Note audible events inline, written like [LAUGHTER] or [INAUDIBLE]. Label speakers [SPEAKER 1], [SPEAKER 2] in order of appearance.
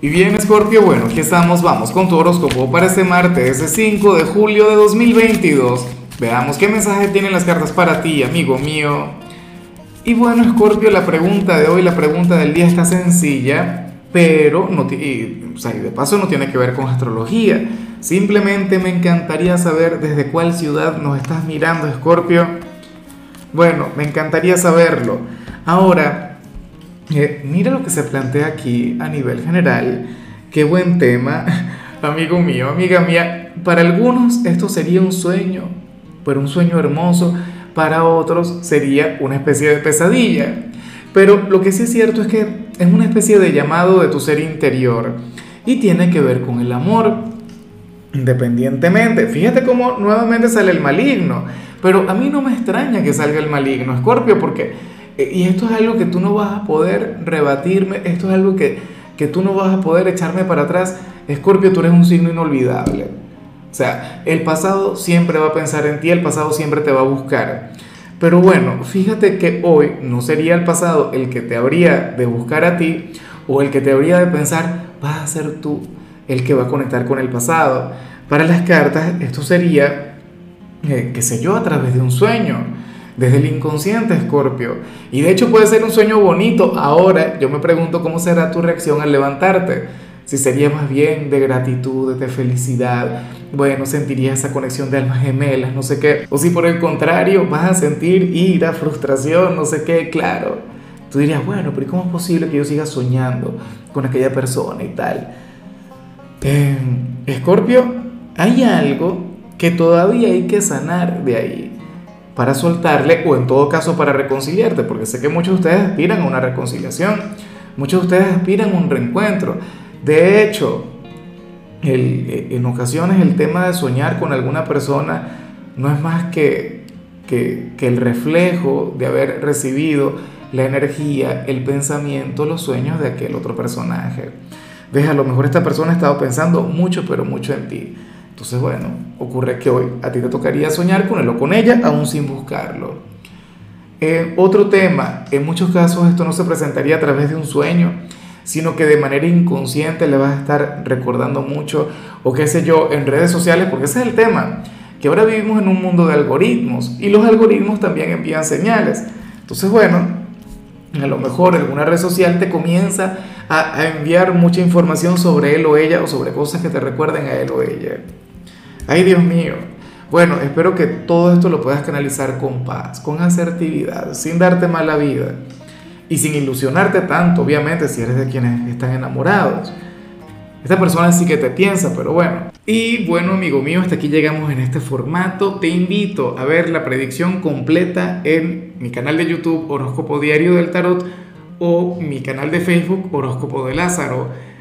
[SPEAKER 1] Y bien, Scorpio, bueno, aquí estamos, vamos con tu horóscopo para este martes, 5 de julio de 2022. Veamos qué mensaje tienen las cartas para ti, amigo mío. Y bueno, Scorpio, la pregunta de hoy, la pregunta del día está sencilla, pero no y, o sea, de paso no tiene que ver con astrología. Simplemente me encantaría saber desde cuál ciudad nos estás mirando, Scorpio. Bueno, me encantaría saberlo. Ahora, eh, mira lo que se plantea aquí a nivel general. Qué buen tema, [LAUGHS] amigo mío, amiga mía. Para algunos esto sería un sueño, pero un sueño hermoso. Para otros sería una especie de pesadilla. Pero lo que sí es cierto es que es una especie de llamado de tu ser interior y tiene que ver con el amor. Independientemente, fíjate cómo nuevamente sale el maligno. Pero a mí no me extraña que salga el maligno, Escorpio, porque y esto es algo que tú no vas a poder rebatirme, esto es algo que, que tú no vas a poder echarme para atrás. Escorpio, tú eres un signo inolvidable. O sea, el pasado siempre va a pensar en ti, el pasado siempre te va a buscar. Pero bueno, fíjate que hoy no sería el pasado el que te habría de buscar a ti o el que te habría de pensar, vas a ser tú el que va a conectar con el pasado. Para las cartas, esto sería, eh, qué sé yo, a través de un sueño desde el inconsciente, Escorpio. Y de hecho puede ser un sueño bonito. Ahora yo me pregunto cómo será tu reacción al levantarte. Si sería más bien de gratitud, de felicidad, bueno, sentirías esa conexión de almas gemelas, no sé qué. O si por el contrario vas a sentir ira, frustración, no sé qué, claro. Tú dirías, bueno, pero ¿cómo es posible que yo siga soñando con aquella persona y tal? Eh, Escorpio, hay algo que todavía hay que sanar de ahí para soltarle o en todo caso para reconciliarte, porque sé que muchos de ustedes aspiran a una reconciliación, muchos de ustedes aspiran a un reencuentro. De hecho, en ocasiones el tema de soñar con alguna persona no es más que, que, que el reflejo de haber recibido la energía, el pensamiento, los sueños de aquel otro personaje. Ves, a lo mejor esta persona ha estado pensando mucho, pero mucho en ti. Entonces, bueno, ocurre que hoy a ti te tocaría soñar con él o con ella, aún sin buscarlo. Eh, otro tema, en muchos casos esto no se presentaría a través de un sueño, sino que de manera inconsciente le vas a estar recordando mucho, o qué sé yo, en redes sociales, porque ese es el tema, que ahora vivimos en un mundo de algoritmos y los algoritmos también envían señales. Entonces, bueno, a lo mejor alguna red social te comienza a, a enviar mucha información sobre él o ella o sobre cosas que te recuerden a él o ella. Ay, Dios mío. Bueno, espero que todo esto lo puedas canalizar con paz, con asertividad, sin darte mala vida y sin ilusionarte tanto, obviamente, si eres de quienes están enamorados. Esta persona sí que te piensa, pero bueno. Y bueno, amigo mío, hasta aquí llegamos en este formato. Te invito a ver la predicción completa en mi canal de YouTube Horóscopo Diario del Tarot o mi canal de Facebook Horóscopo de Lázaro.